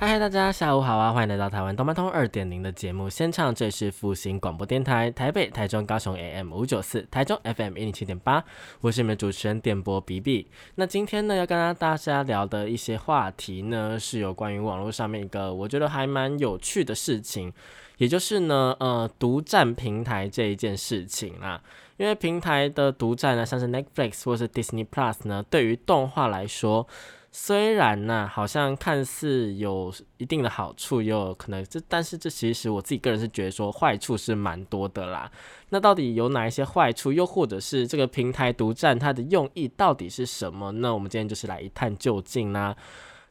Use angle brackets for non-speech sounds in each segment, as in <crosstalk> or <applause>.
嗨嗨，大家下午好啊！欢迎来到台湾动漫通二点零的节目现场，这是复兴广播电台台北、台中、高雄 AM 五九四，台中 FM 一零七点八，我是你们主持人电波比比。那今天呢，要跟大家聊的一些话题呢，是有关于网络上面一个我觉得还蛮有趣的事情，也就是呢，呃，独占平台这一件事情啦。因为平台的独占呢，像是 Netflix 或是 Disney Plus 呢，对于动画来说。虽然呢，好像看似有一定的好处，也有可能这，但是这其实我自己个人是觉得说坏处是蛮多的啦。那到底有哪一些坏处？又或者是这个平台独占它的用意到底是什么？那我们今天就是来一探究竟啦。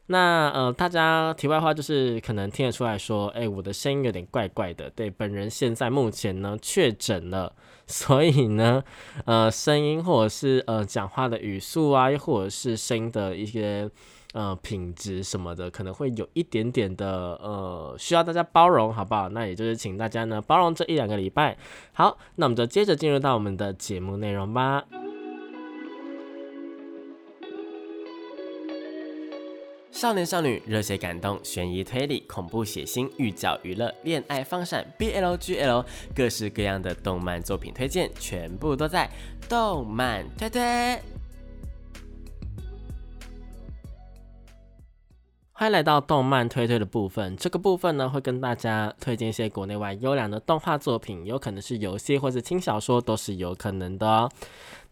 那呃，大家题外话就是可能听得出来说，哎，我的声音有点怪怪的。对，本人现在目前呢确诊了，<laughs> 所以呢，呃，声音或者是呃讲话的语速啊，又或者是声音的一些呃品质什么的，可能会有一点点的呃需要大家包容，好不好？那也就是请大家呢包容这一两个礼拜。好，那我们就接着进入到我们的节目内容吧。少年少女、热血感动、悬疑推理、恐怖血腥、御教娱乐、恋爱放闪、BLGL，各式各样的动漫作品推荐，全部都在动漫推推。欢迎来到动漫推推的部分，这个部分呢会跟大家推荐一些国内外优良的动画作品，有可能是游戏或者轻小说，都是有可能的哦。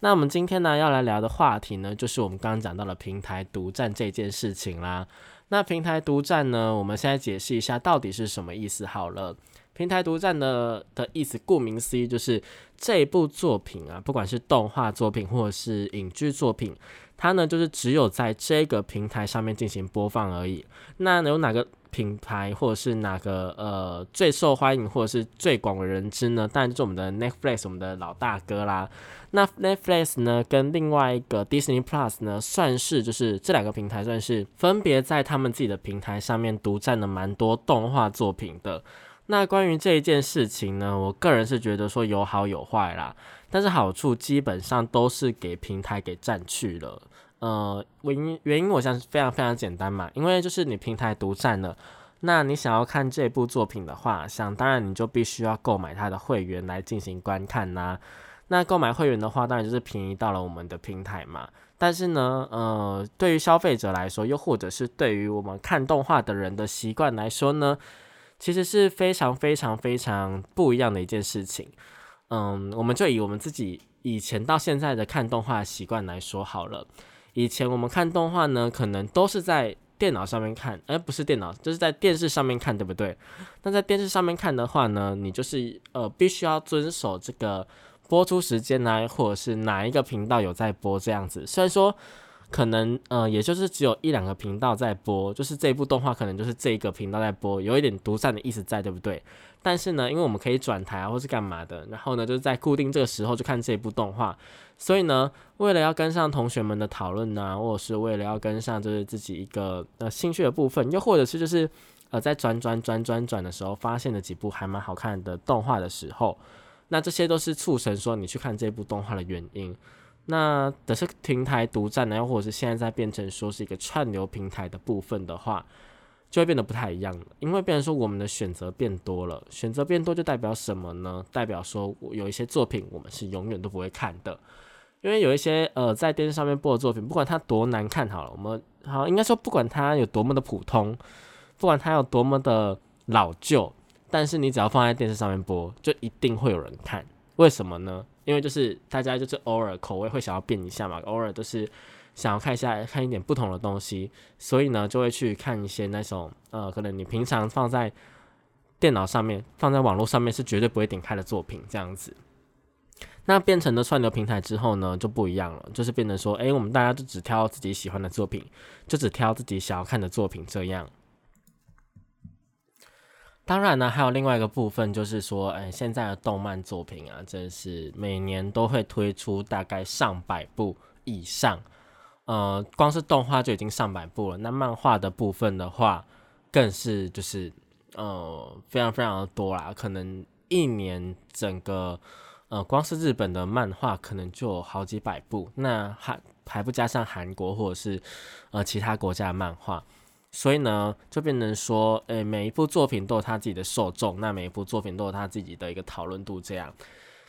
那我们今天呢要来聊的话题呢，就是我们刚刚讲到了平台独占这件事情啦。那平台独占呢，我们现在解释一下到底是什么意思好了。平台独占的的意思，顾名思义就是这部作品啊，不管是动画作品或者是影剧作品，它呢就是只有在这个平台上面进行播放而已。那有哪个？品牌或者是哪个呃最受欢迎或者是最广为人知呢？当然就是我们的 Netflix，我们的老大哥啦。那 Netflix 呢，跟另外一个 Disney Plus 呢，算是就是这两个平台算是分别在他们自己的平台上面独占了蛮多动画作品的。那关于这一件事情呢，我个人是觉得说有好有坏啦，但是好处基本上都是给平台给占去了。呃，原因原因我想是非常非常简单嘛，因为就是你平台独占了，那你想要看这部作品的话，想当然你就必须要购买它的会员来进行观看呐。那购买会员的话，当然就是便宜到了我们的平台嘛。但是呢，呃，对于消费者来说，又或者是对于我们看动画的人的习惯来说呢，其实是非常非常非常不一样的一件事情。嗯，我们就以我们自己以前到现在的看动画习惯来说好了。以前我们看动画呢，可能都是在电脑上面看，而不是电脑，就是在电视上面看，对不对？那在电视上面看的话呢，你就是呃，必须要遵守这个播出时间呢，或者是哪一个频道有在播这样子。虽然说可能呃，也就是只有一两个频道在播，就是这一部动画可能就是这一个频道在播，有一点独占的意思在，对不对？但是呢，因为我们可以转台啊，或是干嘛的，然后呢，就是在固定这个时候就看这一部动画，所以呢，为了要跟上同学们的讨论呢，或者是为了要跟上就是自己一个呃兴趣的部分，又或者是就是呃在转转转转转的时候发现了几部还蛮好看的动画的时候，那这些都是促成说你去看这部动画的原因。那的是平台独占呢，又或者是现在在变成说是一个串流平台的部分的话。就会变得不太一样了，因为变成说我们的选择变多了，选择变多就代表什么呢？代表说有一些作品我们是永远都不会看的，因为有一些呃在电视上面播的作品，不管它多难看好了，我们好应该说不管它有多么的普通，不管它有多么的老旧，但是你只要放在电视上面播，就一定会有人看。为什么呢？因为就是大家就是偶尔口味会想要变一下嘛，偶尔都是。想要看一下看一点不同的东西，所以呢就会去看一些那种呃，可能你平常放在电脑上面、放在网络上面是绝对不会点开的作品，这样子。那变成了串流平台之后呢，就不一样了，就是变成说，哎，我们大家就只挑自己喜欢的作品，就只挑自己想要看的作品这样。当然呢，还有另外一个部分，就是说，哎，现在的动漫作品啊，真是每年都会推出大概上百部以上。呃，光是动画就已经上百部了。那漫画的部分的话，更是就是呃非常非常的多啦。可能一年整个呃光是日本的漫画可能就有好几百部，那还还不加上韩国或者是呃其他国家的漫画。所以呢，就变成说，诶，每一部作品都有他自己的受众，那每一部作品都有他自己的一个讨论度，这样。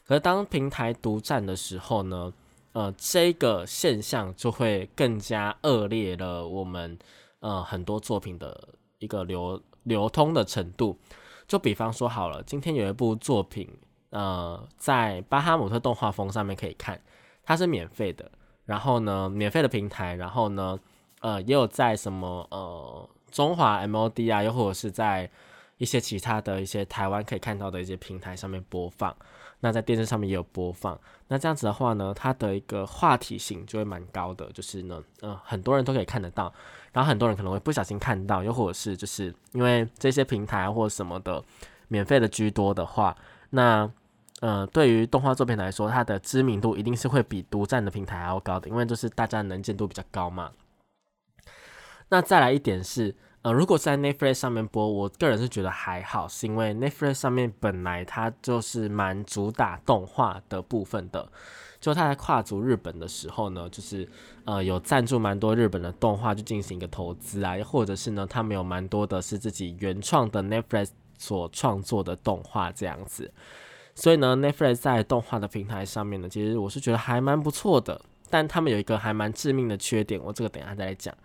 可是当平台独占的时候呢，呃，这个现象就会更加恶劣了。我们呃很多作品的一个流流通的程度，就比方说好了，今天有一部作品，呃，在巴哈姆特动画风上面可以看，它是免费的，然后呢，免费的平台，然后呢。呃，也有在什么呃中华 MOD 啊，又或者是在一些其他的一些台湾可以看到的一些平台上面播放。那在电视上面也有播放。那这样子的话呢，它的一个话题性就会蛮高的，就是呢，呃，很多人都可以看得到。然后很多人可能会不小心看到，又或者是就是因为这些平台或者什么的免费的居多的话，那呃，对于动画作品来说，它的知名度一定是会比独占的平台还要高的，因为就是大家能见度比较高嘛。那再来一点是，呃，如果在 Netflix 上面播，我个人是觉得还好，是因为 Netflix 上面本来它就是蛮主打动画的部分的，就它在跨足日本的时候呢，就是呃有赞助蛮多日本的动画，就进行一个投资啊，或者是呢，他们有蛮多的是自己原创的 Netflix 所创作的动画这样子，所以呢，Netflix 在动画的平台上面呢，其实我是觉得还蛮不错的，但他们有一个还蛮致命的缺点，我这个等一下再来讲。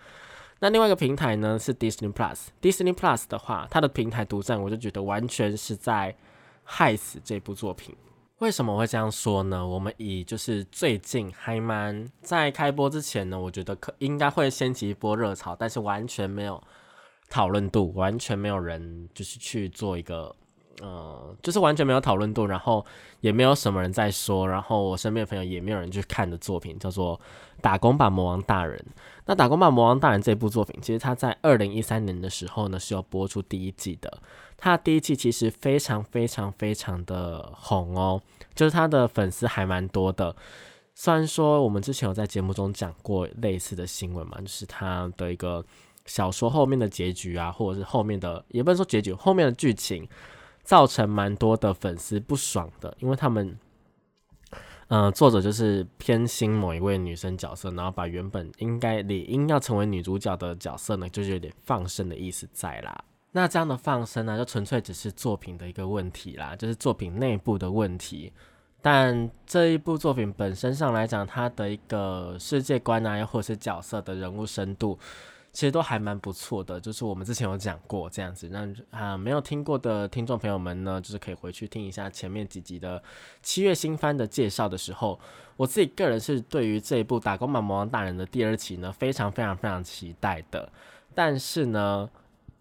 那另外一个平台呢是 Disney Plus。Disney Plus 的话，它的平台独占，我就觉得完全是在害死这部作品。为什么会这样说呢？我们以就是最近还蛮在开播之前呢，我觉得可应该会掀起一波热潮，但是完全没有讨论度，完全没有人就是去做一个。呃，就是完全没有讨论度，然后也没有什么人在说，然后我身边的朋友也没有人去看的作品，叫做《打工吧魔王大人》。那《打工吧魔王大人》这部作品，其实它在二零一三年的时候呢是要播出第一季的。它第一季其实非常非常非常的红哦，就是它的粉丝还蛮多的。虽然说我们之前有在节目中讲过类似的新闻嘛，就是它的一个小说后面的结局啊，或者是后面的也不能说结局，后面的剧情。造成蛮多的粉丝不爽的，因为他们，呃，作者就是偏心某一位女生角色，然后把原本应该理应要成为女主角的角色呢，就是有点放生的意思在啦。那这样的放生呢，就纯粹只是作品的一个问题啦，就是作品内部的问题。但这一部作品本身上来讲，它的一个世界观啊，又或是角色的人物深度。其实都还蛮不错的，就是我们之前有讲过这样子，那啊没有听过的听众朋友们呢，就是可以回去听一下前面几集的七月新番的介绍的时候，我自己个人是对于这一部《打工版魔王大人》的第二期呢，非常非常非常期待的。但是呢，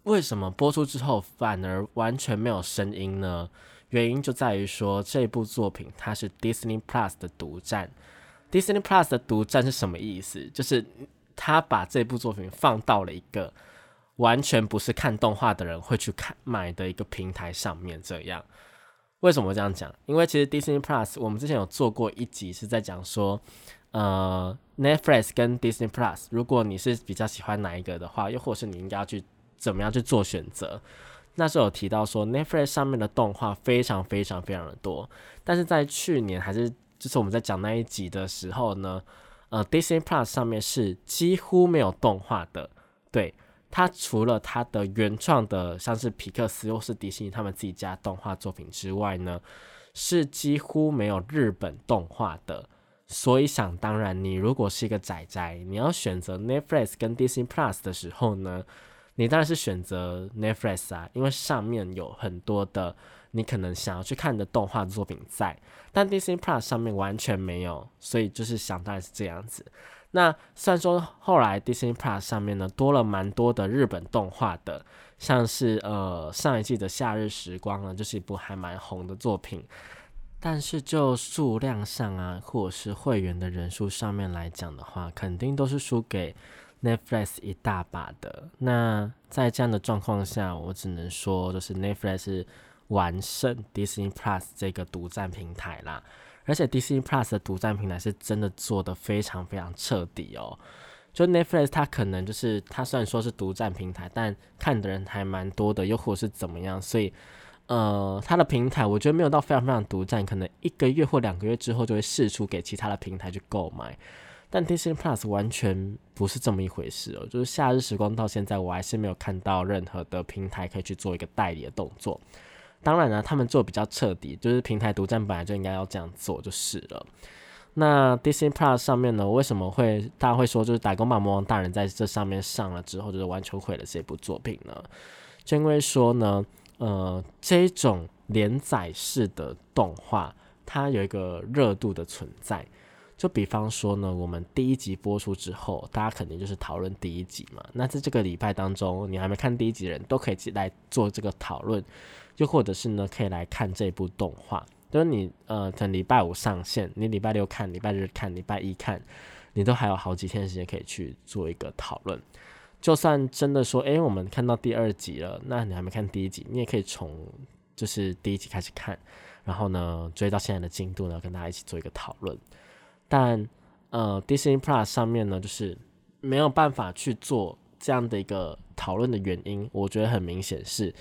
为什么播出之后反而完全没有声音呢？原因就在于说这部作品它是 Disney Plus 的独占，Disney Plus 的独占是什么意思？就是。他把这部作品放到了一个完全不是看动画的人会去看买的一个平台上面，这样为什么这样讲？因为其实 Disney Plus 我们之前有做过一集是在讲说，呃，Netflix 跟 Disney Plus，如果你是比较喜欢哪一个的话，又或是你应该要去怎么样去做选择？那时候有提到说 Netflix 上面的动画非常非常非常的多，但是在去年还是就是我们在讲那一集的时候呢。呃，Disney Plus 上面是几乎没有动画的，对它除了它的原创的，像是皮克斯或是迪士尼他们自己家动画作品之外呢，是几乎没有日本动画的。所以想当然，你如果是一个仔仔，你要选择 Netflix 跟 Disney Plus 的时候呢，你当然是选择 Netflix 啊，因为上面有很多的。你可能想要去看的动画作品在，但 Disney Plus 上面完全没有，所以就是想当然是这样子。那虽然说后来 Disney Plus 上面呢多了蛮多的日本动画的，像是呃上一季的《夏日时光》呢，就是一部还蛮红的作品，但是就数量上啊，或者是会员的人数上面来讲的话，肯定都是输给 Netflix 一大把的。那在这样的状况下，我只能说就是 Netflix。完胜 Disney Plus 这个独占平台啦，而且 Disney Plus 的独占平台是真的做的非常非常彻底哦。就 Netflix 它可能就是它虽然说是独占平台，但看的人还蛮多的，又或是怎么样，所以呃，它的平台我觉得没有到非常非常独占，可能一个月或两个月之后就会试出给其他的平台去购买。但 Disney Plus 完全不是这么一回事哦，就是夏日时光到现在我还是没有看到任何的平台可以去做一个代理的动作。当然呢，他们做比较彻底，就是平台独占本来就应该要这样做就是了。那 Disney Plus 上面呢，为什么会大家会说就是打工吧魔王大人在这上面上了之后，就是完全毁了这部作品呢？就因为说呢，呃，这种连载式的动画，它有一个热度的存在。就比方说呢，我们第一集播出之后，大家肯定就是讨论第一集嘛。那在这个礼拜当中，你还没看第一集的人都可以来做这个讨论，又或者是呢，可以来看这部动画。就是你呃，等礼拜五上线，你礼拜六看，礼拜日看，礼拜一看，你都还有好几天时间可以去做一个讨论。就算真的说，诶，我们看到第二集了，那你还没看第一集，你也可以从就是第一集开始看，然后呢，追到现在的进度呢，跟大家一起做一个讨论。但呃，Disney Plus 上面呢，就是没有办法去做这样的一个讨论的原因，我觉得很明显是，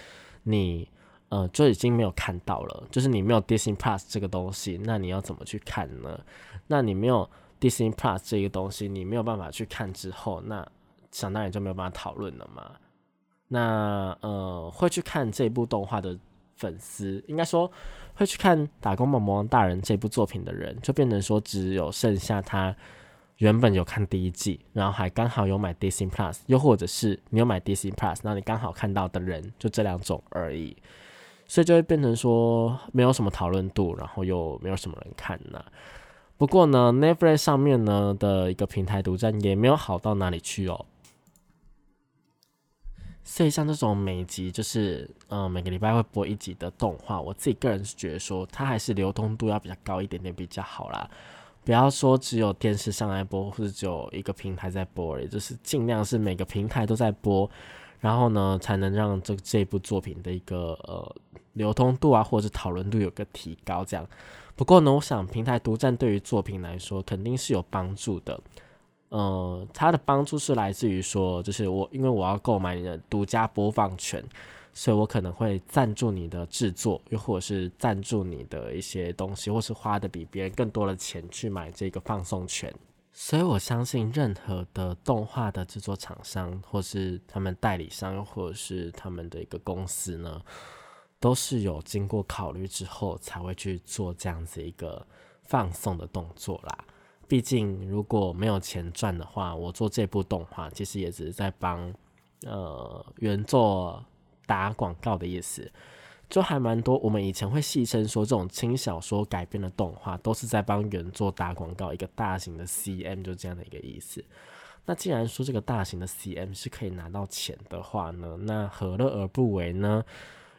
你呃就已经没有看到了，就是你没有 Disney Plus 这个东西，那你要怎么去看呢？那你没有 Disney Plus 这个东西，你没有办法去看之后，那想当然就没有办法讨论了嘛。那呃，会去看这部动画的粉丝，应该说。会去看《打工魔王大人》这部作品的人，就变成说只有剩下他原本有看第一季，然后还刚好有买 Disney Plus，又或者是你有买 Disney Plus，那你刚好看到的人就这两种而已，所以就会变成说没有什么讨论度，然后又没有什么人看呢。不过呢，Netflix 上面呢的一个平台独占也没有好到哪里去哦。所以像这种每集就是嗯每个礼拜会播一集的动画，我自己个人是觉得说它还是流通度要比较高一点点比较好啦。不要说只有电视上来播，或者只有一个平台在播，也就是尽量是每个平台都在播，然后呢才能让这这部作品的一个呃流通度啊或者是讨论度有个提高这样。不过呢，我想平台独占对于作品来说肯定是有帮助的。呃，它的帮助是来自于说，就是我因为我要购买你的独家播放权，所以我可能会赞助你的制作，又或者是赞助你的一些东西，或是花的比别人更多的钱去买这个放送权。所以我相信任何的动画的制作厂商，或是他们代理商，或者是他们的一个公司呢，都是有经过考虑之后才会去做这样子一个放送的动作啦。毕竟，如果没有钱赚的话，我做这部动画其实也只是在帮呃原作打广告的意思。就还蛮多，我们以前会戏称说，这种轻小说改编的动画都是在帮原作打广告，一个大型的 CM 就这样的一个意思。那既然说这个大型的 CM 是可以拿到钱的话呢，那何乐而不为呢？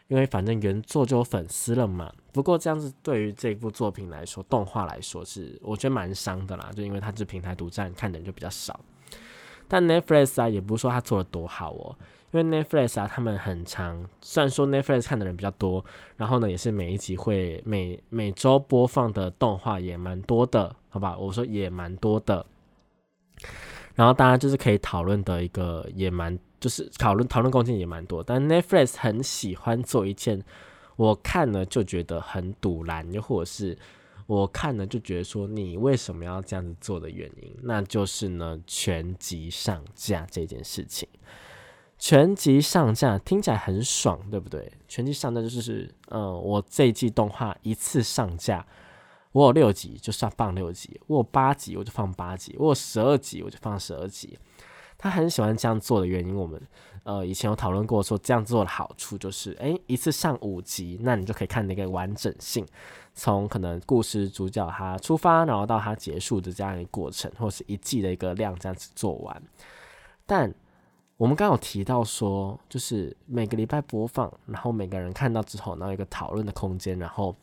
因为反正原作就有粉丝了嘛。不过这样子对于这部作品来说，动画来说是我觉得蛮伤的啦。就因为它是平台独占，看的人就比较少。但 Netflix 啊，也不是说它做的多好哦。因为 Netflix 啊，他们很长，虽然说 Netflix 看的人比较多，然后呢，也是每一集会每每周播放的动画也蛮多的，好吧？我说也蛮多的。然后大家就是可以讨论的一个也蛮。就是讨论讨论空间也蛮多，但 Netflix 很喜欢做一件我看了就觉得很堵然，又或者是我看了就觉得说你为什么要这样子做的原因，那就是呢全集上架这件事情。全集上架听起来很爽，对不对？全集上架就是，嗯，我这一季动画一次上架，我有六集就算放六集，我有八集我就放八集，我有十二集我就放十二集。他很喜欢这样做的原因，我们呃以前有讨论过，说这样做的好处就是，诶，一次上五集，那你就可以看那个完整性，从可能故事主角他出发，然后到他结束的这样一个过程，或是一季的一个量这样子做完。但我们刚有提到说，就是每个礼拜播放，然后每个人看到之后，然后有一个讨论的空间，然后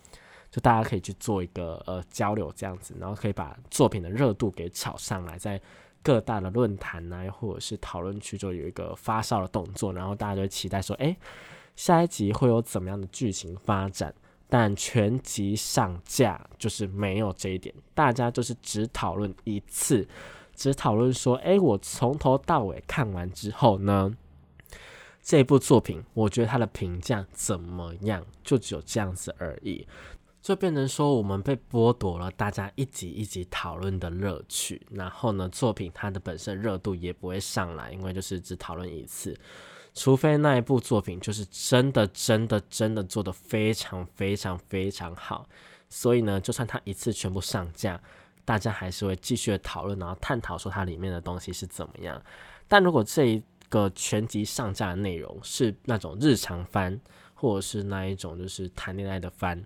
就大家可以去做一个呃交流这样子，然后可以把作品的热度给炒上来，在。各大的论坛呐，或者是讨论区，就有一个发烧的动作，然后大家就期待说，哎，下一集会有怎么样的剧情发展？但全集上架就是没有这一点，大家就是只讨论一次只讨论说，诶，我从头到尾看完之后呢，这部作品我觉得它的评价怎么样，就只有这样子而已。就变成说，我们被剥夺了大家一集一集讨论的乐趣，然后呢，作品它的本身热度也不会上来，因为就是只讨论一次，除非那一部作品就是真的、真的、真的做的非常、非常、非常好，所以呢，就算它一次全部上架，大家还是会继续的讨论，然后探讨说它里面的东西是怎么样。但如果这一个全集上架的内容是那种日常番，或者是那一种就是谈恋爱的番，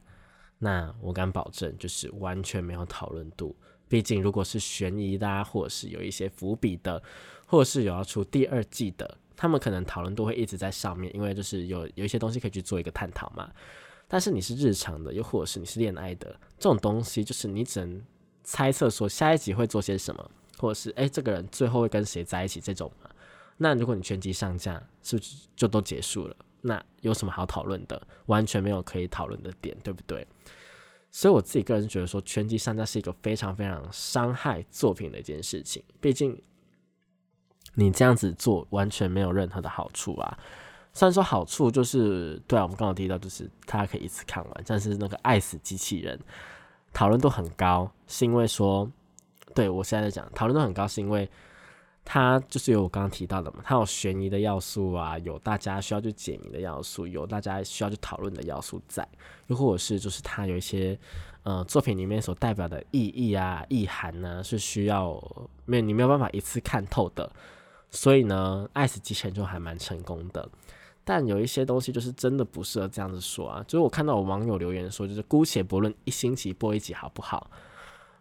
那我敢保证，就是完全没有讨论度。毕竟，如果是悬疑的，或者是有一些伏笔的，或者是有要出第二季的，他们可能讨论度会一直在上面，因为就是有有一些东西可以去做一个探讨嘛。但是你是日常的，又或者是你是恋爱的这种东西，就是你只能猜测说下一集会做些什么，或者是诶，这个人最后会跟谁在一起这种嘛。那如果你全集上架，是不是就都结束了？那有什么好讨论的？完全没有可以讨论的点，对不对？所以我自己个人觉得说，全集上架是一个非常非常伤害作品的一件事情。毕竟你这样子做完全没有任何的好处啊。虽然说好处就是，对啊，我们刚刚提到就是它可以一次看完，但是那个爱死机器人讨论度很高，是因为说，对我现在在讲讨论度很高，是因为。它就是有我刚刚提到的嘛，它有悬疑的要素啊，有大家需要去解谜的要素，有大家需要去讨论的要素在，又或者是就是它有一些呃作品里面所代表的意义啊、意涵呢，是需要没有你没有办法一次看透的，所以呢，爱死机器人就还蛮成功的。但有一些东西就是真的不适合这样子说啊，就是我看到有网友留言说，就是姑且不论一星期播一集好不好？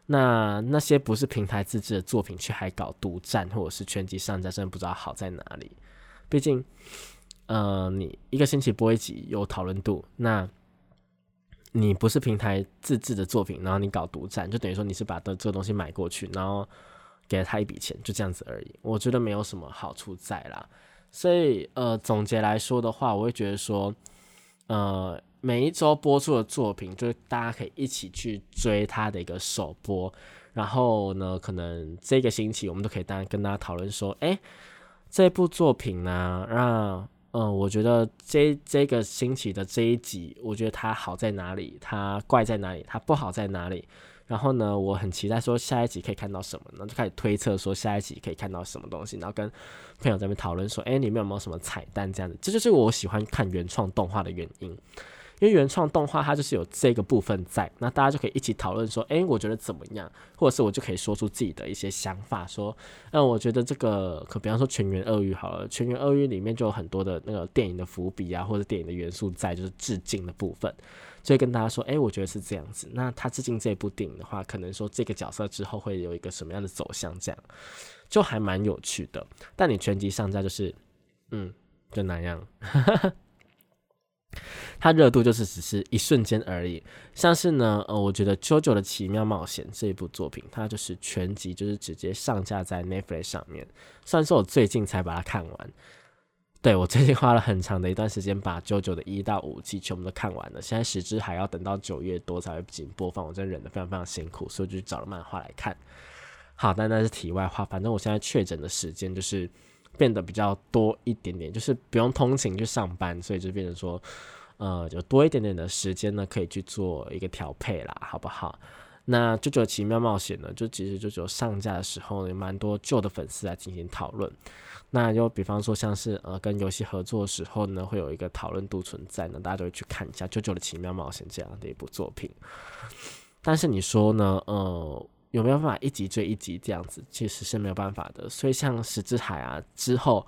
那那些不是平台自制的作品，却还搞独占或者是全集上架，真的不知道好在哪里。毕竟，呃，你一个星期播一集有讨论度，那你不是平台自制的作品，然后你搞独占，就等于说你是把的这个东西买过去，然后给了他一笔钱，就这样子而已。我觉得没有什么好处在啦。所以，呃，总结来说的话，我会觉得说，呃。每一周播出的作品，就是大家可以一起去追他的一个首播。然后呢，可能这个星期我们都可以当跟大家讨论说，哎，这部作品呢，让嗯，我觉得这这个星期的这一集，我觉得它好在哪里，它怪在哪里，它不好在哪里。然后呢，我很期待说下一集可以看到什么，然后就开始推测说下一集可以看到什么东西，然后跟朋友在那边讨论说，哎，里面有没有什么彩蛋这样子？这就是我喜欢看原创动画的原因。因为原创动画它就是有这个部分在，那大家就可以一起讨论说，哎，我觉得怎么样？或者是我就可以说出自己的一些想法，说，嗯，我觉得这个，可比方说《全员鳄鱼》好了，《全员鳄鱼》里面就有很多的那个电影的伏笔啊，或者电影的元素在，就是致敬的部分，所以跟大家说，哎，我觉得是这样子。那他致敬这部电影的话，可能说这个角色之后会有一个什么样的走向，这样就还蛮有趣的。但你全集上架就是，嗯，就那样。<laughs> 它热度就是只是一瞬间而已，像是呢，呃，我觉得《JoJo 的奇妙冒险》这一部作品，它就是全集就是直接上架在 Netflix 上面。虽然说我最近才把它看完，对我最近花了很长的一段时间把 JoJo 的一到五季全部都看完了，现在十支还要等到九月多才会进行播放，我真的忍得非常非常辛苦，所以就找了漫画来看。好，但那是题外话，反正我现在确诊的时间就是变得比较多一点点，就是不用通勤去上班，所以就变成说。呃，就多一点点的时间呢，可以去做一个调配啦，好不好？那《九九奇妙冒险》呢，就其实就只有上架的时候，有蛮多旧的粉丝来进行讨论。那就比方说，像是呃跟游戏合作的时候呢，会有一个讨论度存在呢，大家都会去看一下《九九的奇妙冒险》这样的一部作品。但是你说呢？呃，有没有办法一集追一集这样子？其实是没有办法的。所以像《石之海》啊之后。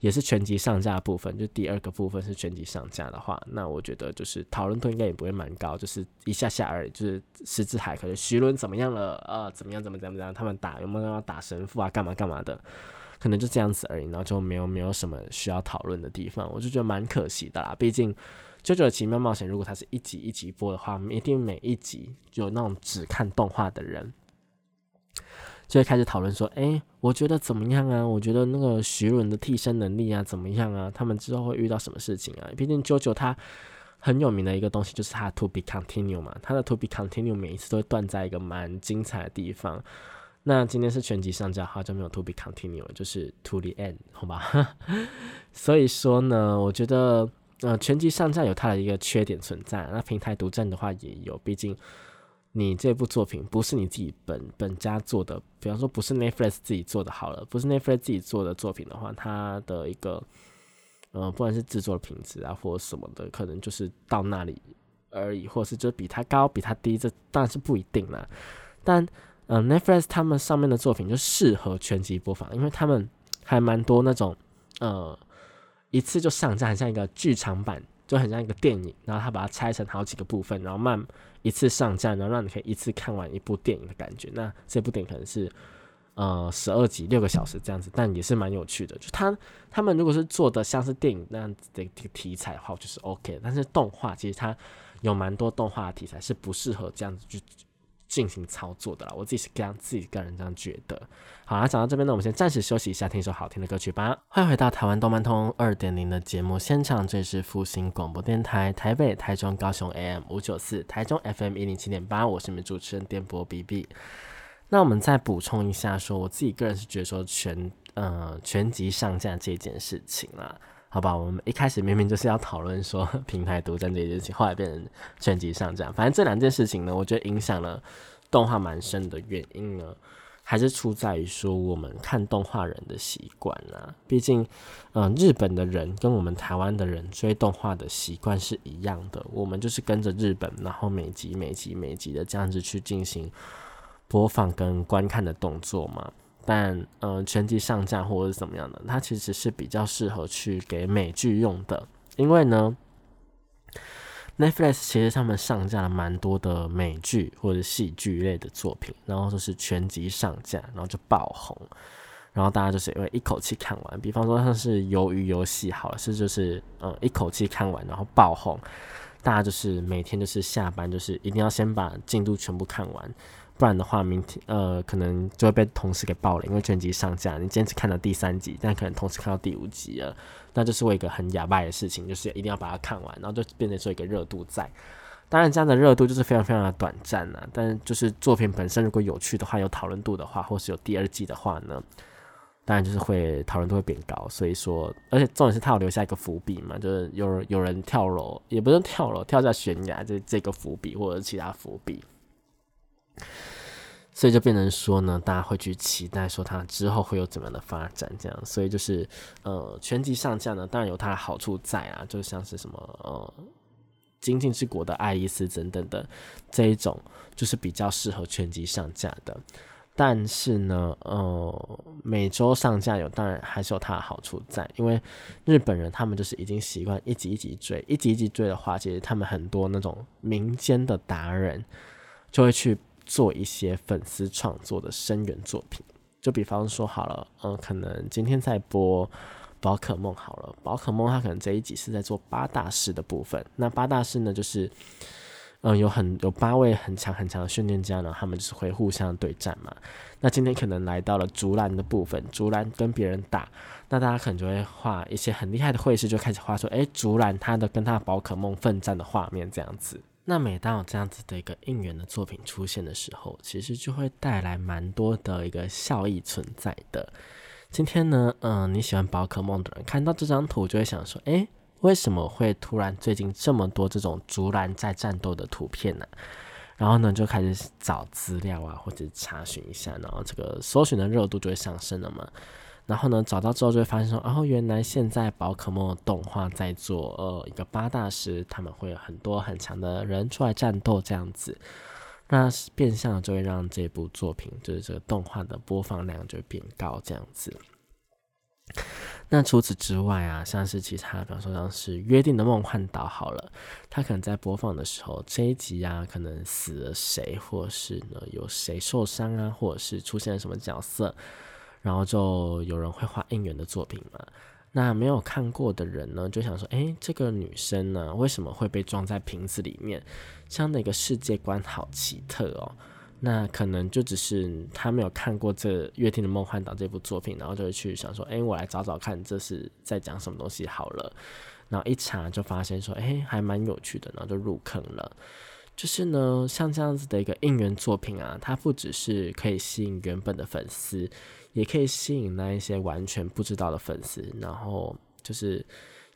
也是全集上架部分，就第二个部分是全集上架的话，那我觉得就是讨论度应该也不会蛮高，就是一下下而已。就是狮子海可能徐伦怎么样了，呃，怎么样怎么怎么怎样，他们打有没有要打神父啊，干嘛干嘛的，可能就这样子而已，然后就没有没有什么需要讨论的地方，我就觉得蛮可惜的啦。毕竟《九九的奇妙冒险》如果它是一集一集播的话，一定每一集有那种只看动画的人。就会开始讨论说，哎，我觉得怎么样啊？我觉得那个徐伦的替身能力啊，怎么样啊？他们之后会遇到什么事情啊？毕竟 JoJo 他很有名的一个东西就是他 to be continue 嘛，他的 to be continue 每一次都会断在一个蛮精彩的地方。那今天是全集上架，好就没有 to be continue 了，就是 to the end，好吧？<laughs> 所以说呢，我觉得呃全集上架有它的一个缺点存在，那平台独占的话也有，毕竟你这部作品不是你自己本本家做的，比方说不是 Netflix 自己做的好了，不是 Netflix 自己做的作品的话，它的一个呃不管是制作品质啊或者什么的，可能就是到那里而已，或是就比它高比它低，这当然是不一定啦，但。嗯，Netflix 他们上面的作品就适合全集播放，因为他们还蛮多那种，呃，一次就上架，很像一个剧场版，就很像一个电影，然后他把它拆成好几个部分，然后慢一次上架，然后让你可以一次看完一部电影的感觉。那这部电影可能是呃十二集六个小时这样子，但也是蛮有趣的。就他他们如果是做的像是电影那样子的这个题材的话，就是 OK。但是动画其实它有蛮多动画题材是不适合这样子去。进行操作的了，我自己是这样自己个人这样觉得。好啦，讲到这边呢，我们先暂时休息一下，听一首好听的歌曲吧。欢迎回到台湾动漫通二点零的节目现场，这里是复兴广播电台台北、台中、高雄 AM 五九四，台中 FM 一零七点八，我是你们主持人电波 BB。那我们再补充一下，说我自己个人是觉得说全呃全集上架这件事情啦。好吧，我们一开始明明就是要讨论说 <laughs> 平台独占这件事情，后来变成全集上架。反正这两件事情呢，我觉得影响了动画蛮深的原因呢，还是出在于说我们看动画人的习惯啦。毕竟，嗯，日本的人跟我们台湾的人追动画的习惯是一样的，我们就是跟着日本，然后每集每集每集的这样子去进行播放跟观看的动作嘛。但呃，全集上架或者是怎么样的，它其实是比较适合去给美剧用的，因为呢，Netflix 其实他们上架了蛮多的美剧或者戏剧类的作品，然后就是全集上架，然后就爆红，然后大家就是因为一口气看完，比方说像是鱿鱼游戏，好了，是就是嗯一口气看完，然后爆红，大家就是每天就是下班就是一定要先把进度全部看完。不然的话，明天呃可能就会被同事给爆了，因为全集上架，你坚持看到第三集，但可能同时看到第五集了，那就是为一个很哑巴的事情，就是一定要把它看完，然后就变成说一个热度在。当然，这样的热度就是非常非常的短暂啊。但就是作品本身如果有趣的话，有讨论度的话，或是有第二季的话呢，当然就是会讨论度会变高。所以说，而且重点是他有留下一个伏笔嘛，就是有有人跳楼，也不是跳楼，跳下悬崖，这这个伏笔或者其他伏笔。所以就变成说呢，大家会去期待说它之后会有怎么样的发展，这样。所以就是呃，全集上架呢，当然有它的好处在啊，就像是什么呃，精进之国的爱丽丝等等的这一种，就是比较适合全集上架的。但是呢，呃，每周上架有，当然还是有它的好处在，因为日本人他们就是已经习惯一集一集追，一集一集追的话，其实他们很多那种民间的达人就会去。做一些粉丝创作的声源作品，就比方说好了，嗯，可能今天在播宝可梦好了，宝可梦它可能这一集是在做八大师的部分，那八大师呢，就是嗯有很有八位很强很强的训练家呢，他们就是会互相对战嘛。那今天可能来到了竹篮的部分，竹篮跟别人打，那大家可能就会画一些很厉害的绘师，就开始画说，哎，竹篮他的跟他宝可梦奋战的画面这样子。那每当有这样子的一个应援的作品出现的时候，其实就会带来蛮多的一个效益存在的。今天呢，嗯，你喜欢宝可梦的人看到这张图就会想说，诶，为什么会突然最近这么多这种竹篮在战斗的图片呢？然后呢，就开始找资料啊，或者查询一下，然后这个搜寻的热度就会上升了嘛。然后呢，找到之后就会发现说，哦，原来现在宝可梦动画在做，呃，一个八大师，他们会有很多很强的人出来战斗这样子，那变相就会让这部作品，就是这个动画的播放量就变高这样子。那除此之外啊，像是其他，比方说像是约定的梦幻岛好了，它可能在播放的时候，这一集啊，可能死了谁，或是呢有谁受伤啊，或者是出现了什么角色。然后就有人会画应援的作品嘛？那没有看过的人呢，就想说：哎，这个女生呢，为什么会被装在瓶子里面？这样的一个世界观好奇特哦。那可能就只是他没有看过这《乐天的梦幻岛》这部作品，然后就会去想说：哎，我来找找看，这是在讲什么东西好了。然后一查就发现说：哎，还蛮有趣的，然后就入坑了。就是呢，像这样子的一个应援作品啊，它不只是可以吸引原本的粉丝，也可以吸引那一些完全不知道的粉丝，然后就是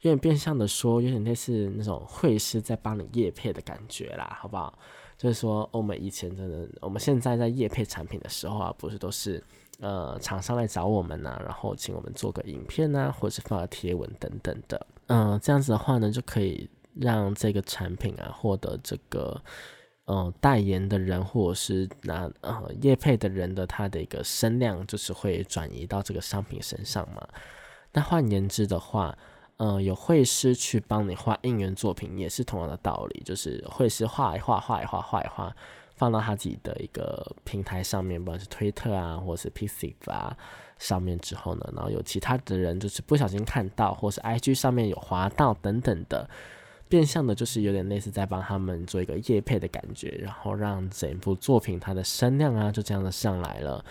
有点变相的说，有点类似那种会师在帮你叶配的感觉啦，好不好？就是说，我们以前真的，我们现在在叶配产品的时候啊，不是都是。呃，厂商来找我们呐，然后请我们做个影片呐，或者是发个贴文等等的。嗯，这样子的话呢，就可以让这个产品啊获得这个呃代言的人或者是拿呃业配的人的他的一个声量，就是会转移到这个商品身上嘛。那换言之的话，呃，有绘师去帮你画应援作品，也是同样的道理，就是绘师画一画，画一画，画一画。放到他自己的一个平台上面，不管是推特啊，或是 PC 啊上面之后呢，然后有其他的人就是不小心看到，或是 IG 上面有滑到等等的，变相的就是有点类似在帮他们做一个夜配的感觉，然后让整部作品它的声量啊就这样的上来了。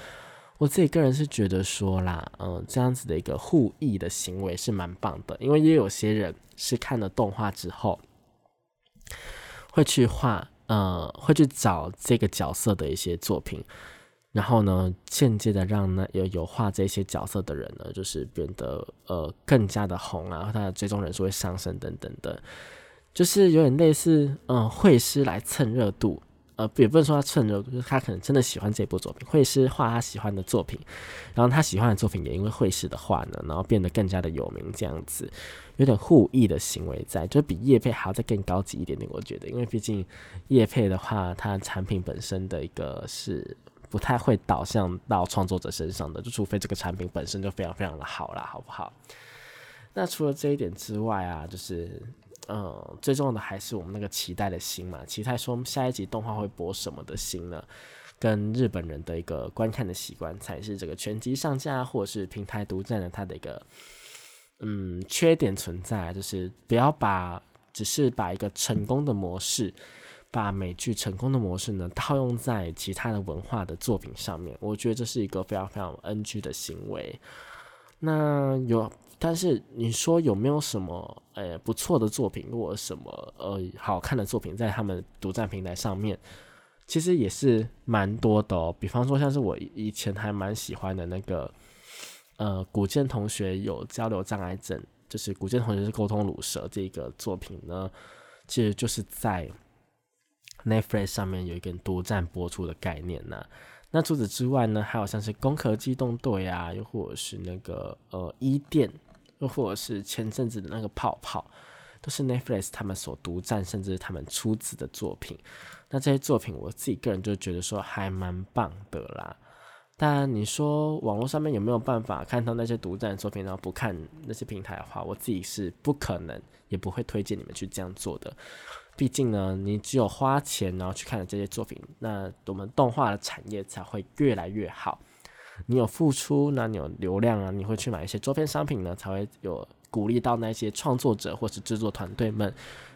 我自己个人是觉得说啦，嗯，这样子的一个互益的行为是蛮棒的，因为也有些人是看了动画之后会去画。呃，会去找这个角色的一些作品，然后呢，间接的让那有有画这些角色的人呢，就是变得呃更加的红啊，他的追踪人数会上升等等的，就是有点类似嗯会师来蹭热度。呃，也不能说他蹭热度，就是他可能真的喜欢这部作品，绘师画他喜欢的作品，然后他喜欢的作品也因为绘师的画呢，然后变得更加的有名，这样子有点互益的行为在，就比叶配还要再更高级一点点，我觉得，因为毕竟叶配的话，它产品本身的一个是不太会导向到创作者身上的，就除非这个产品本身就非常非常的好啦，好不好？那除了这一点之外啊，就是。嗯，最重要的还是我们那个期待的心嘛，期待说下一集动画会播什么的心呢？跟日本人的一个观看的习惯，才是这个全集上架或者是平台独占的它的一个嗯缺点存在，就是不要把只是把一个成功的模式，把美剧成功的模式呢套用在其他的文化的作品上面，我觉得这是一个非常非常 NG 的行为。那有。但是你说有没有什么呃不错的作品，或者什么呃好看的作品在他们独占平台上面？其实也是蛮多的哦。比方说像是我以前还蛮喜欢的那个呃古剑同学有交流障碍症，就是古剑同学是沟通乳蛇这个作品呢，其实就是在 Netflix 上面有一个独占播出的概念呢。那除此之外呢，还有像是攻壳机动队啊，又或者是那个呃伊甸。又或者是前阵子的那个泡泡，都是 Netflix 他们所独占，甚至他们出资的作品。那这些作品，我自己个人就觉得说还蛮棒的啦。但你说网络上面有没有办法看到那些独占作品，然后不看那些平台的话，我自己是不可能，也不会推荐你们去这样做的。毕竟呢，你只有花钱然后去看了这些作品，那我们动画的产业才会越来越好。你有付出，那你有流量啊，你会去买一些周边商品呢，才会有鼓励到那些创作者或是制作团队们。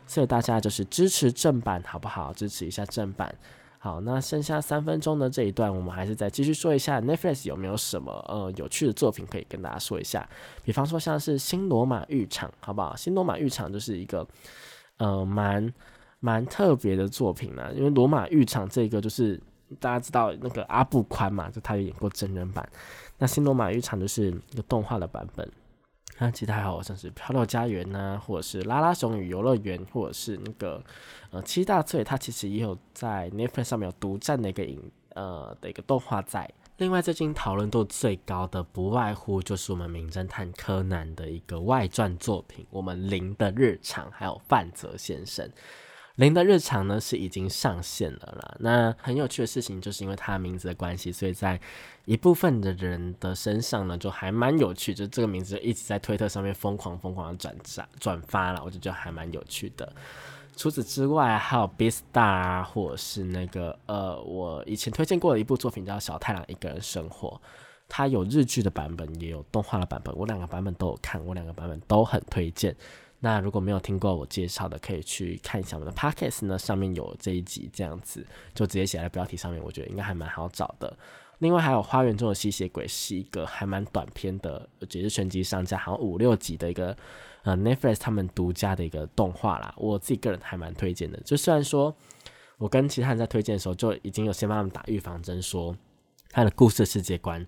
所以大家就是支持正版，好不好？支持一下正版。好，那剩下三分钟的这一段，我们还是再继续说一下 Netflix 有没有什么呃有趣的作品可以跟大家说一下。比方说像是新罗马浴场，好不好？新罗马浴场就是一个呃蛮蛮特别的作品呢，因为罗马浴场这个就是。大家知道那个阿布宽嘛？就他有演过真人版。那新罗马浴场就是一个动画的版本。那其他还好像是漂流家园呐，或者是拉拉熊与游乐园，或者是那个呃七大罪，它其实也有在 Netflix 上面有独占的一个影呃的一个动画在。另外最近讨论度最高的，不外乎就是我们名侦探柯南的一个外传作品，我们零的日常，还有范泽先生。零的日常呢是已经上线了啦。那很有趣的事情，就是因为他名字的关系，所以在一部分的人的身上呢，就还蛮有趣。就这个名字一直在推特上面疯狂疯狂的转转转发了，我就觉得还蛮有趣的。除此之外，还有 B Star 啊，或者是那个呃，我以前推荐过的一部作品叫《小太郎一个人生活》，它有日剧的版本，也有动画的版本，我两个版本都有看，我两个版本都很推荐。那如果没有听过我介绍的，可以去看一下我们的 podcast 呢，上面有这一集这样子，就直接写在标题上面，我觉得应该还蛮好找的。另外还有《花园中的吸血鬼》是一个还蛮短篇的，也是全集上架，好像五六集的一个呃 Netflix 他们独家的一个动画啦，我自己个人还蛮推荐的。就虽然说我跟其他人在推荐的时候，就已经有先帮他们打预防针，说他的故事世界观、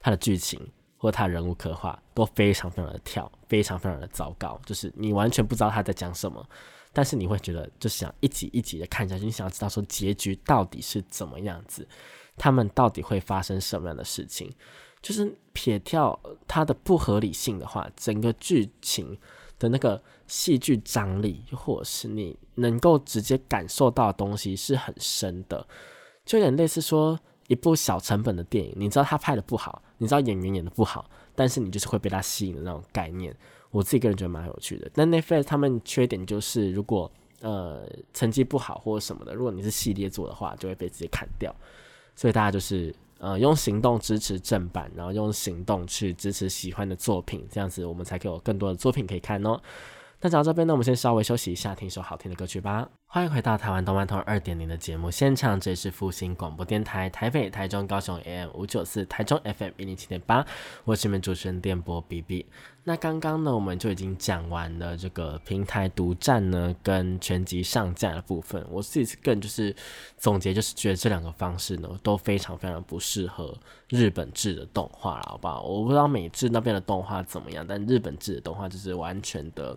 他的剧情或他人物刻画都非常非常的跳，非常非常的糟糕，就是你完全不知道他在讲什么，但是你会觉得就是想一集一集的看下去，你想要知道说结局到底是怎么样子，他们到底会发生什么样的事情，就是撇掉它的不合理性的话，整个剧情。的那个戏剧张力，或者是你能够直接感受到的东西是很深的，就有点类似说一部小成本的电影，你知道他拍的不好，你知道演员演的不好，但是你就是会被他吸引的那种概念。我自己个人觉得蛮有趣的。但 Netflix 他们缺点就是，如果呃成绩不好或者什么的，如果你是系列做的话，就会被直接砍掉。所以大家就是。呃，用行动支持正版，然后用行动去支持喜欢的作品，这样子我们才可以有更多的作品可以看哦。那讲到这边呢，我们先稍微休息一下，听一首好听的歌曲吧。欢迎回到台湾动漫通二点零的节目现场，这里是复兴广播电台台北、台中、高雄 AM 五九四，台中 FM 一零七点八，我是你们主持人电波 B B。那刚刚呢，我们就已经讲完了这个平台独占呢跟全集上架的部分。我自己更就是总结，就是觉得这两个方式呢都非常非常不适合日本制的动画了，好不好？我不知道美制那边的动画怎么样，但日本制的动画就是完全的。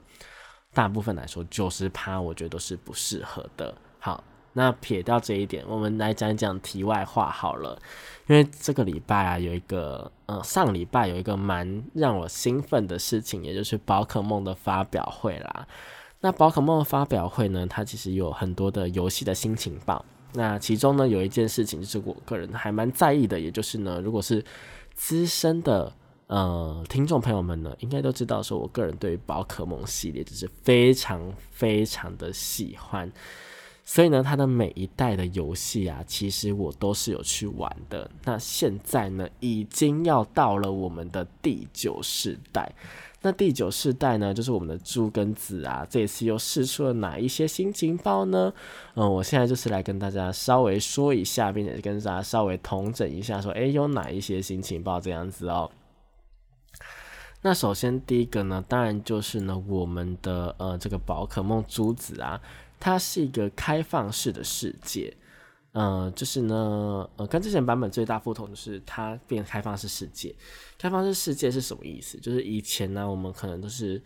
大部分来说，九十趴我觉得都是不适合的。好，那撇掉这一点，我们来讲讲题外话好了。因为这个礼拜啊，有一个呃，上礼拜有一个蛮让我兴奋的事情，也就是宝可梦的发表会啦。那宝可梦发表会呢，它其实有很多的游戏的新情报。那其中呢，有一件事情就是我个人还蛮在意的，也就是呢，如果是资深的。呃，听众朋友们呢，应该都知道，说我个人对于宝可梦系列就是非常非常的喜欢，所以呢，它的每一代的游戏啊，其实我都是有去玩的。那现在呢，已经要到了我们的第九世代。那第九世代呢，就是我们的猪跟子啊，这次又试出了哪一些新情报呢？嗯，我现在就是来跟大家稍微说一下，并且跟大家稍微统整一下，说，诶，有哪一些新情报这样子哦。那首先第一个呢，当然就是呢，我们的呃这个宝可梦珠子啊，它是一个开放式的世界，呃，就是呢，呃，跟之前版本最大不同的是它变开放式世界。开放式世界是什么意思？就是以前呢，我们可能都是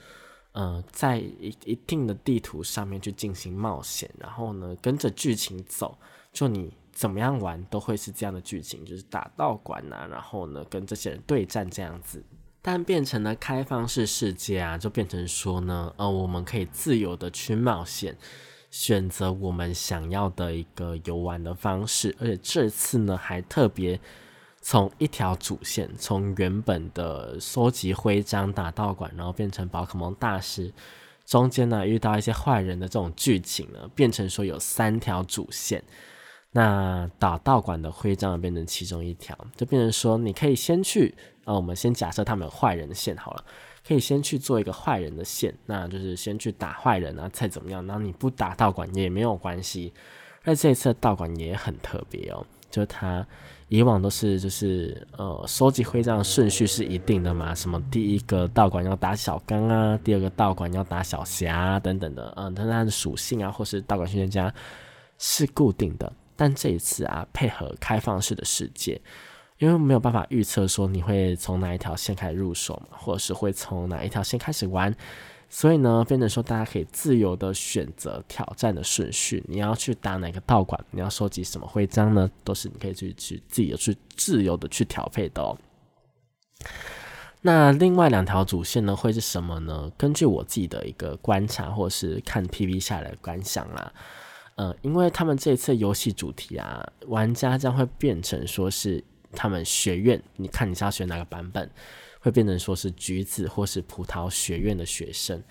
呃在一一定的地图上面去进行冒险，然后呢跟着剧情走，就你怎么样玩都会是这样的剧情，就是打道馆呐，然后呢跟这些人对战这样子。但变成了开放式世界啊，就变成说呢，呃，我们可以自由的去冒险，选择我们想要的一个游玩的方式。而且这次呢，还特别从一条主线，从原本的收集徽章、打道馆，然后变成宝可梦大师，中间呢遇到一些坏人的这种剧情呢，变成说有三条主线。那打道馆的徽章变成其中一条，就变成说你可以先去。那，我们先假设他们有坏人的线好了，可以先去做一个坏人的线，那就是先去打坏人啊，再怎么样，然后你不打道馆也没有关系。那这一次的道馆也很特别哦，就是它以往都是就是呃收集徽章顺序是一定的嘛，什么第一个道馆要打小刚啊，第二个道馆要打小霞等等的，嗯，但它的属性啊或是道馆训练家是固定的，但这一次啊配合开放式的世界。因为没有办法预测说你会从哪一条线开始入手嘛，或者是会从哪一条线开始玩，所以呢，变成说大家可以自由的选择挑战的顺序。你要去打哪个道馆，你要收集什么徽章呢？都是你可以去去自己的去自由的去调配的哦。那另外两条主线呢，会是什么呢？根据我自己的一个观察，或是看 PV 下来的观想啦，呃，因为他们这一次游戏主题啊，玩家将会变成说是。他们学院，你看你是要选哪个版本，会变成说是橘子或是葡萄学院的学生。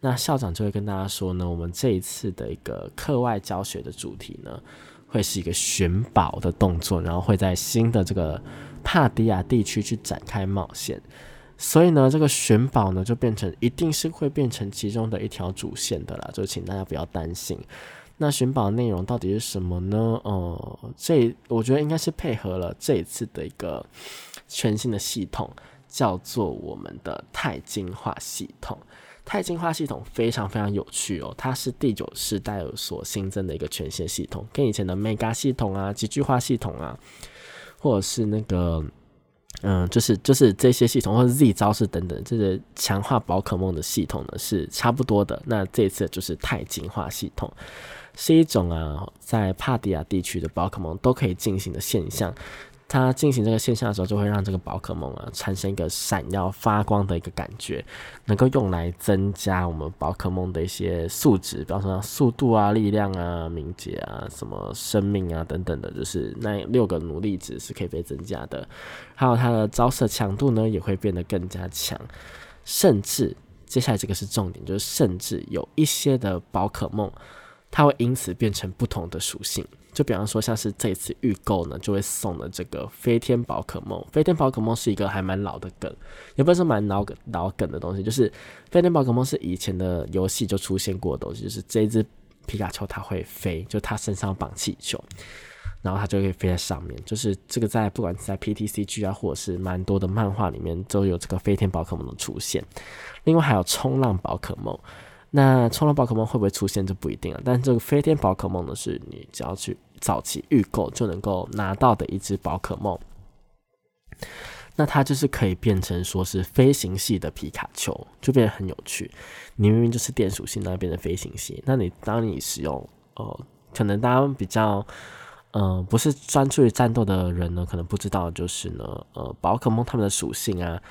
那校长就会跟大家说呢，我们这一次的一个课外教学的主题呢，会是一个寻宝的动作，然后会在新的这个帕迪亚地区去展开冒险。所以呢，这个寻宝呢，就变成一定是会变成其中的一条主线的啦，就请大家不要担心。那寻宝内容到底是什么呢？哦，这我觉得应该是配合了这一次的一个全新的系统，叫做我们的钛金化系统。钛进化系统非常非常有趣哦，它是第九世代所新增的一个权限系统，跟以前的 Mega 系统啊、极巨化系统啊，或者是那个。嗯，就是就是这些系统或者 Z 招式等等，这个强化宝可梦的系统呢是差不多的。那这次就是钛进化系统，是一种啊在帕迪亚地区的宝可梦都可以进行的现象。它进行这个现象的时候，就会让这个宝可梦啊产生一个闪耀发光的一个感觉，能够用来增加我们宝可梦的一些素质，比方说速度啊、力量啊、敏捷啊、什么生命啊等等的，就是那六个努力值是可以被增加的。还有它的招式强度呢，也会变得更加强，甚至接下来这个是重点，就是甚至有一些的宝可梦，它会因此变成不同的属性。就比方说，像是这次预购呢，就会送的这个飞天宝可梦。飞天宝可梦是一个还蛮老的梗，也不是说蛮老梗老梗的东西。就是飞天宝可梦是以前的游戏就出现过的东西，就是这只皮卡丘它会飞，就它身上绑气球，然后它就可以飞在上面。就是这个在不管是在 PTCG 啊，或者是蛮多的漫画里面，都有这个飞天宝可梦的出现。另外还有冲浪宝可梦。那冲浪宝可梦会不会出现就不一定了，但这个飞天宝可梦呢，是你只要去早期预购就能够拿到的一只宝可梦。那它就是可以变成说是飞行系的皮卡丘，就变得很有趣。你明明就是电属性，那变成飞行系，那你当你使用，哦，可能大家比较。嗯，不是专注于战斗的人呢，可能不知道，就是呢，呃，宝可梦它们的属性啊，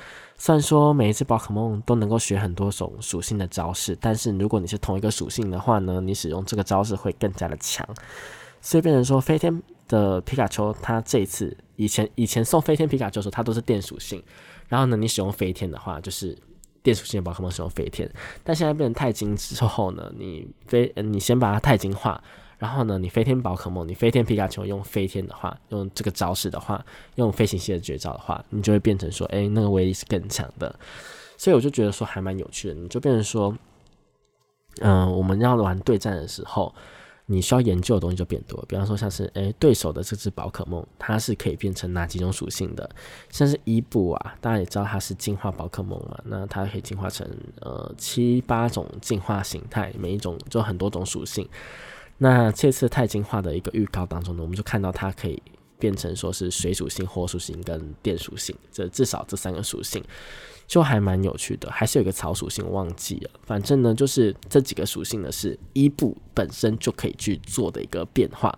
虽然说每一只宝可梦都能够学很多种属性的招式，但是如果你是同一个属性的话呢，你使用这个招式会更加的强。所以变成说，飞天的皮卡丘，它这一次以前以前送飞天皮卡丘的时候，它都是电属性，然后呢，你使用飞天的话，就是电属性宝可梦使用飞天，但现在变成钛金之后呢，你飞，你先把它钛金化。然后呢，你飞天宝可梦，你飞天皮卡丘用飞天的话，用这个招式的话，用飞行系的绝招的话，你就会变成说，哎，那个威力是更强的。所以我就觉得说还蛮有趣的，你就变成说，嗯，我们要玩对战的时候，你需要研究的东西就变多。比方说像是，哎，对手的这只宝可梦，它是可以变成哪几种属性的？像是伊布啊，大家也知道它是进化宝可梦嘛，那它可以进化成呃七八种进化形态，每一种就很多种属性。那这次钛金化的一个预告当中呢，我们就看到它可以变成说是水属性、火属性跟电属性，这至少这三个属性就还蛮有趣的。还是有一个草属性忘记了，反正呢就是这几个属性呢是伊布本身就可以去做的一个变化。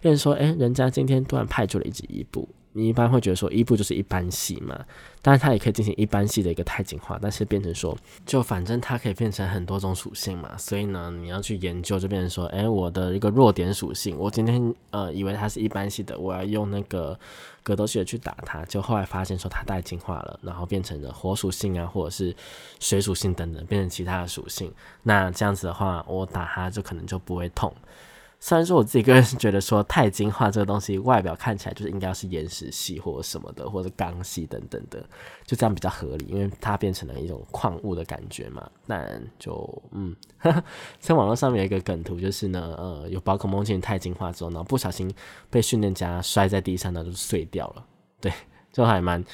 有人说，哎，人家今天突然派出了一只伊布。你一般会觉得说伊布就是一般系嘛，但是它也可以进行一般系的一个太进化，但是变成说就反正它可以变成很多种属性嘛，所以呢你要去研究就变成说，哎，我的一个弱点属性，我今天呃以为它是一般系的，我要用那个格斗系的去打它，就后来发现说它带进化了，然后变成了火属性啊，或者是水属性等等，变成其他的属性，那这样子的话，我打它就可能就不会痛。虽然说我自己个人是觉得说钛金化这个东西外表看起来就是应该是岩石系或者什么的，或者钢系等等的，就这样比较合理，因为它变成了一种矿物的感觉嘛。但就嗯，<laughs> 在网络上面有一个梗图，就是呢，呃，有宝可梦进行钛金化之后呢，不小心被训练家摔在地上呢，就碎掉了。对，就还蛮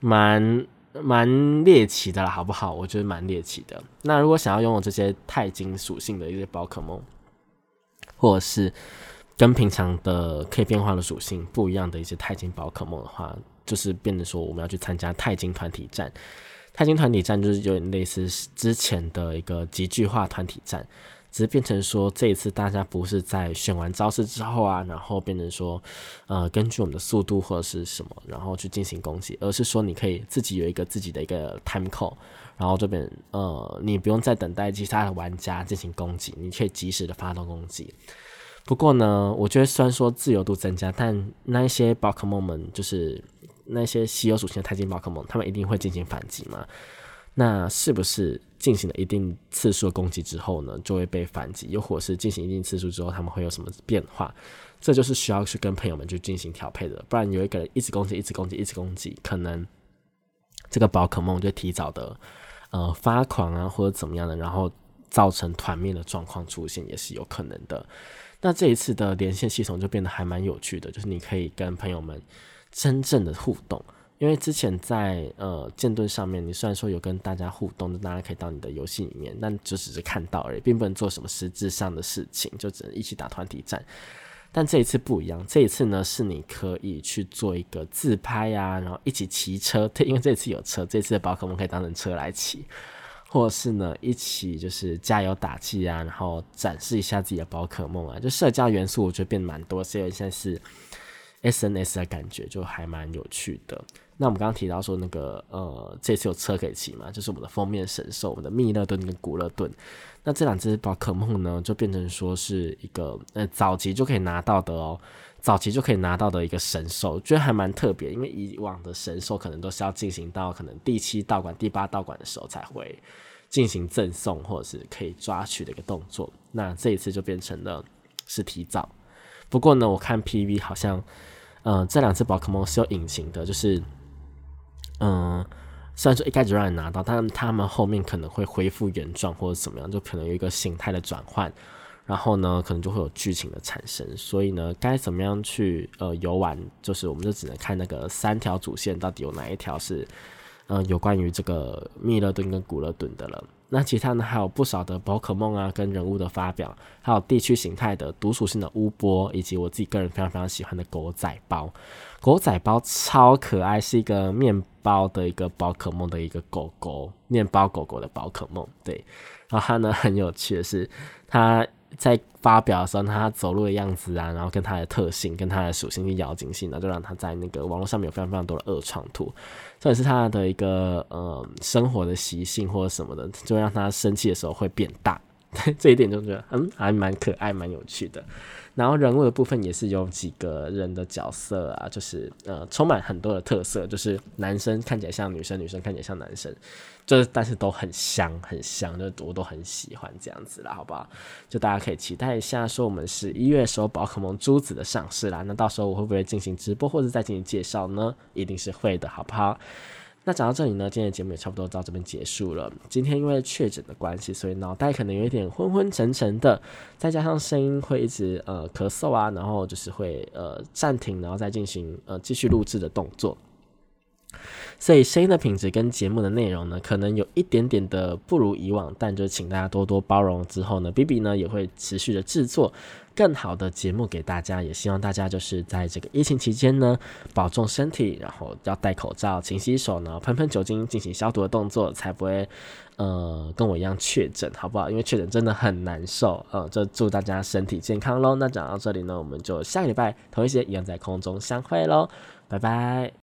蛮蛮猎奇的啦，好不好？我觉得蛮猎奇的。那如果想要拥有这些钛金属性的一些宝可梦，或者是跟平常的可以变化的属性不一样的一些钛金宝可梦的话，就是变得说我们要去参加钛金团体战。钛金团体战就是有点类似之前的一个集聚化团体战，只是变成说这一次大家不是在选完招式之后啊，然后变成说呃根据我们的速度或者是什么，然后去进行攻击，而是说你可以自己有一个自己的一个 time code。然后这边呃，你不用再等待其他的玩家进行攻击，你可以及时的发动攻击。不过呢，我觉得虽然说自由度增加，但那一些宝可梦们，就是那些稀有属性的钛金宝可梦，他们一定会进行反击嘛？那是不是进行了一定次数的攻击之后呢，就会被反击？又或是进行一定次数之后，他们会有什么变化？这就是需要去跟朋友们去进行调配的。不然有一个人一直攻击，一直攻击，一直攻击，可能这个宝可梦就提早的。呃，发狂啊，或者怎么样的，然后造成团灭的状况出现，也是有可能的。那这一次的连线系统就变得还蛮有趣的，就是你可以跟朋友们真正的互动，因为之前在呃剑盾上面，你虽然说有跟大家互动，大家可以到你的游戏里面，但就只是看到而已，并不能做什么实质上的事情，就只能一起打团体战。但这一次不一样，这一次呢是你可以去做一个自拍呀，然后一起骑车，<laughs> 因为这次有车，这次的宝可梦可以当成车来骑，或是呢一起就是加油打气啊，然后展示一下自己的宝可梦啊，就社交元素我觉得变蛮多，所以现在是 S N S 的感觉就还蛮有趣的。那我们刚刚提到说那个呃，这次有车可以骑嘛，就是我们的封面神兽，我们的密勒顿跟古勒顿。那这两只宝可梦呢，就变成说是一个呃早期就可以拿到的哦，早期就可以拿到的一个神兽，觉得还蛮特别。因为以往的神兽可能都是要进行到可能第七道馆、第八道馆的时候才会进行赠送或者是可以抓取的一个动作。那这一次就变成了是提早。不过呢，我看 PV 好像，呃，这两只宝可梦是有隐形的，就是。嗯，虽然说一开始让你拿到，但他们后面可能会恢复原状或者怎么样，就可能有一个形态的转换，然后呢，可能就会有剧情的产生。所以呢，该怎么样去呃游玩，就是我们就只能看那个三条主线到底有哪一条是嗯有关于这个密勒顿跟古勒顿的了。那其他呢还有不少的宝可梦啊，跟人物的发表，还有地区形态的独属性的乌波，以及我自己个人非常非常喜欢的狗仔包。狗仔包超可爱，是一个面包的一个宝可梦的一个狗狗，面包狗狗的宝可梦。对，然后它呢很有趣的是，它在发表的时候，他走路的样子啊，然后跟他的特性、跟他的属性去咬紧性呢，就让他在那个网络上面有非常非常多的恶创图。这也是他的一个呃生活的习性或者什么的，就让他生气的时候会变大。<laughs> 这一点就觉得嗯还蛮可爱、蛮有趣的。然后人物的部分也是有几个人的角色啊，就是呃充满很多的特色，就是男生看起来像女生，女生看起来像男生，就是但是都很香很香，就我都很喜欢这样子啦，好不好？就大家可以期待一下，说我们是一月时候宝可梦珠子的上市啦，那到时候我会不会进行直播或者再进行介绍呢？一定是会的，好不好？那讲到这里呢，今天的节目也差不多到这边结束了。今天因为确诊的关系，所以脑袋可能有一点昏昏沉沉的，再加上声音会一直呃咳嗽啊，然后就是会呃暂停，然后再进行呃继续录制的动作。所以声音的品质跟节目的内容呢，可能有一点点的不如以往，但就请大家多多包容。之后呢，B B 呢也会持续的制作。更好的节目给大家，也希望大家就是在这个疫情期间呢，保重身体，然后要戴口罩、勤洗手呢，喷喷酒精进行消毒的动作，才不会呃跟我一样确诊，好不好？因为确诊真的很难受，呃，就祝大家身体健康喽。那讲到这里呢，我们就下个礼拜同一时间一样在空中相会喽，拜拜。